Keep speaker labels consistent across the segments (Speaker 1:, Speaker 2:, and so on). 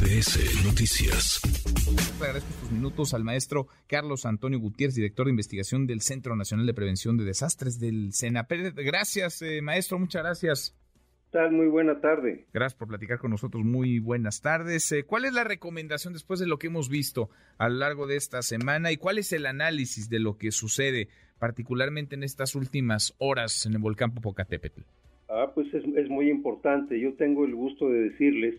Speaker 1: MBS Noticias.
Speaker 2: agradezco estos minutos al maestro Carlos Antonio Gutiérrez, director de investigación del Centro Nacional de Prevención de Desastres del SENAPED. Gracias, eh, maestro, muchas gracias.
Speaker 3: tal? Muy buena tarde.
Speaker 2: Gracias por platicar con nosotros. Muy buenas tardes. Eh, ¿Cuál es la recomendación después de lo que hemos visto a lo largo de esta semana y cuál es el análisis de lo que sucede, particularmente en estas últimas horas en el volcán Popocatépetl?
Speaker 3: Ah, pues es, es muy importante. Yo tengo el gusto de decirles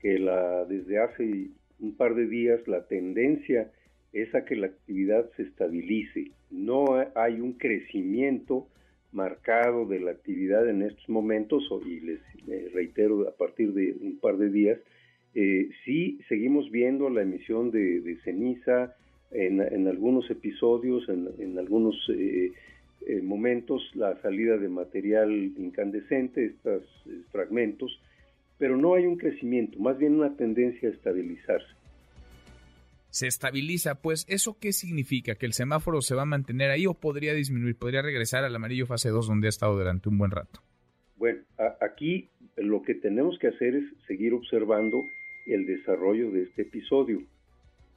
Speaker 3: que la, desde hace un par de días la tendencia es a que la actividad se estabilice. No hay un crecimiento marcado de la actividad en estos momentos, y les eh, reitero a partir de un par de días, eh, sí seguimos viendo la emisión de, ceniza en, en, algunos episodios, en, en algunos eh, eh, momentos, la salida de material incandescente, estos fragmentos, pero no hay un crecimiento, más bien una tendencia a estabilizarse.
Speaker 2: Se estabiliza, pues, ¿eso qué significa? ¿Que el semáforo se va a mantener ahí o podría disminuir? ¿Podría regresar al amarillo fase 2 donde ha estado durante un buen rato?
Speaker 3: Bueno, aquí lo que tenemos que hacer es seguir observando el desarrollo de este episodio.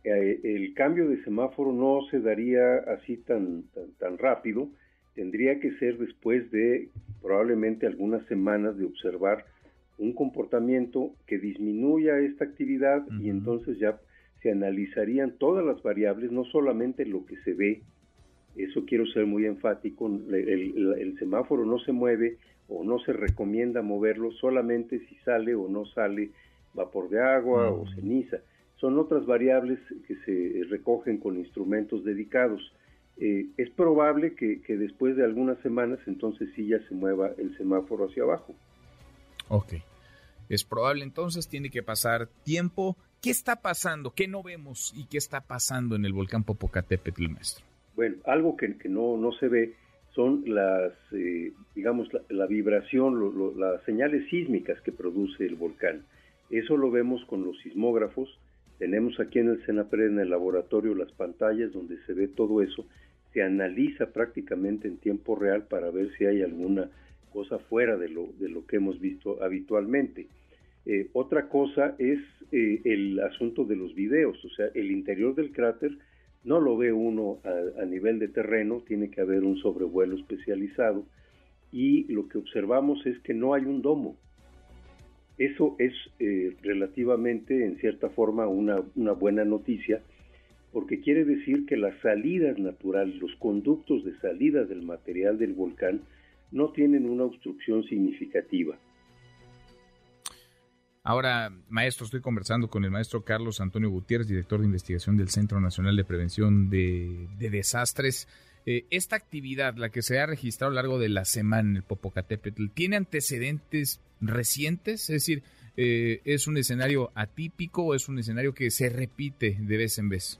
Speaker 3: Eh, el cambio de semáforo no se daría así tan, tan, tan rápido, tendría que ser después de probablemente algunas semanas de observar un comportamiento que disminuya esta actividad uh -huh. y entonces ya se analizarían todas las variables, no solamente lo que se ve, eso quiero ser muy enfático, el, el, el, semáforo no se mueve o no se recomienda moverlo solamente si sale o no sale vapor de agua uh -huh. o ceniza, son otras variables que se recogen con instrumentos dedicados. Eh, es probable que, que después de algunas semanas entonces sí ya se mueva el semáforo hacia abajo.
Speaker 2: Ok. Es probable entonces, tiene que pasar tiempo. ¿Qué está pasando? ¿Qué no vemos y qué está pasando en el volcán Popocatépetl, maestro?
Speaker 3: Bueno, algo que, que no, no, se ve son las, eh, digamos, la, la vibración, lo, lo, las señales sísmicas que produce el volcán. Eso lo vemos con los sismógrafos. Tenemos aquí en el Senapred, en el laboratorio, las pantallas donde se ve todo eso. Se analiza prácticamente en tiempo real para ver si hay alguna cosa fuera de lo, de lo que hemos visto habitualmente. Eh, otra cosa es eh, el asunto de los videos, o sea, el interior del cráter no lo ve uno a, a, nivel de terreno, tiene que haber un sobrevuelo especializado y lo que observamos es que no hay un domo. Eso es eh, relativamente, en cierta forma, una, una buena noticia, porque quiere decir que las salidas naturales, los conductos de salida del material del volcán, no tienen una obstrucción significativa.
Speaker 2: Ahora, maestro, estoy conversando con el maestro Carlos Antonio Gutiérrez, director de investigación del Centro Nacional de Prevención de, de Desastres. Eh, esta actividad, la que se ha registrado a lo largo de la semana en el Popocatépetl, ¿tiene antecedentes recientes? Es decir, eh, ¿es un escenario atípico o es un escenario que se repite de vez en vez?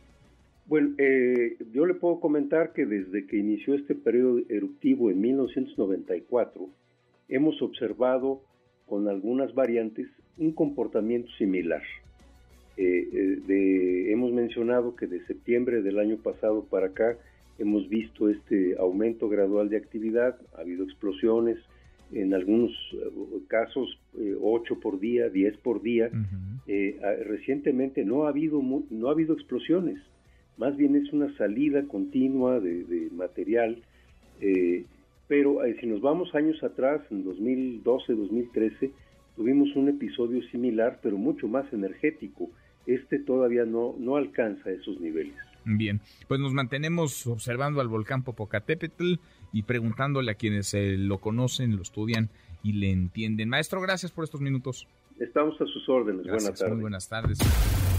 Speaker 3: Bueno, eh, yo le puedo comentar que desde que inició este periodo eruptivo en 1994, hemos observado con algunas variantes un comportamiento similar. Eh, eh, de, hemos mencionado que de septiembre del año pasado para acá hemos visto este aumento gradual de actividad, ha habido explosiones, en algunos casos eh, 8 por día, 10 por día. Uh -huh. recientemente no ha habido no ha habido explosiones más bien es una salida continua de, de material, eh, pero eh, si nos vamos años atrás, en 2012, 2013, tuvimos un episodio similar, pero mucho más energético. Este todavía no, no alcanza esos niveles.
Speaker 2: Bien, pues nos mantenemos observando al volcán Popocatépetl y preguntándole a quienes eh, lo conocen, lo estudian y le entienden. Maestro, gracias por estos minutos.
Speaker 3: Estamos a sus órdenes.
Speaker 2: Gracias,
Speaker 3: buenas tardes.
Speaker 2: Muy buenas tardes